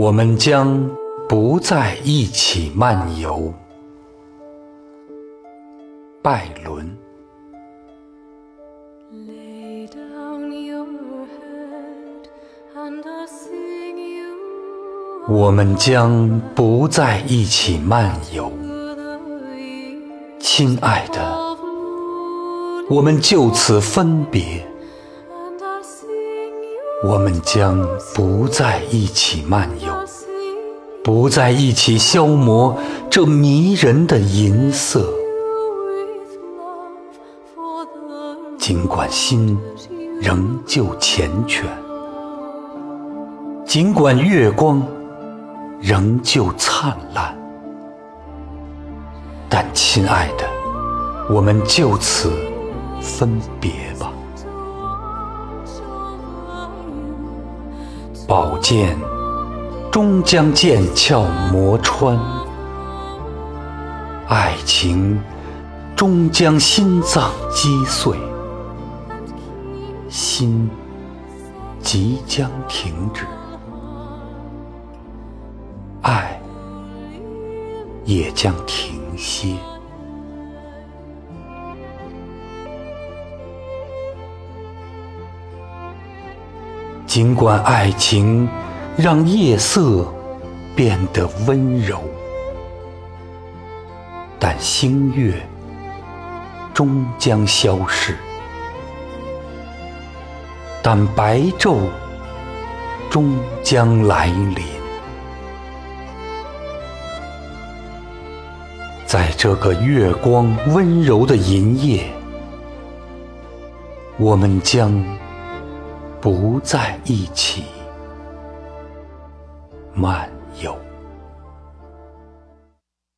我们将不再一起漫游拜伦。我们将不再一起漫游。亲爱的，我们就此分别。我们将不再一起漫游，不再一起消磨这迷人的银色。尽管心仍旧缱绻，尽管月光仍旧灿烂，但亲爱的，我们就此分别吧。宝剑终将剑鞘磨穿，爱情终将心脏击碎，心即将停止，爱也将停歇。尽管爱情让夜色变得温柔，但星月终将消逝，但白昼终将来临。在这个月光温柔的银夜，我们将不在一起漫游。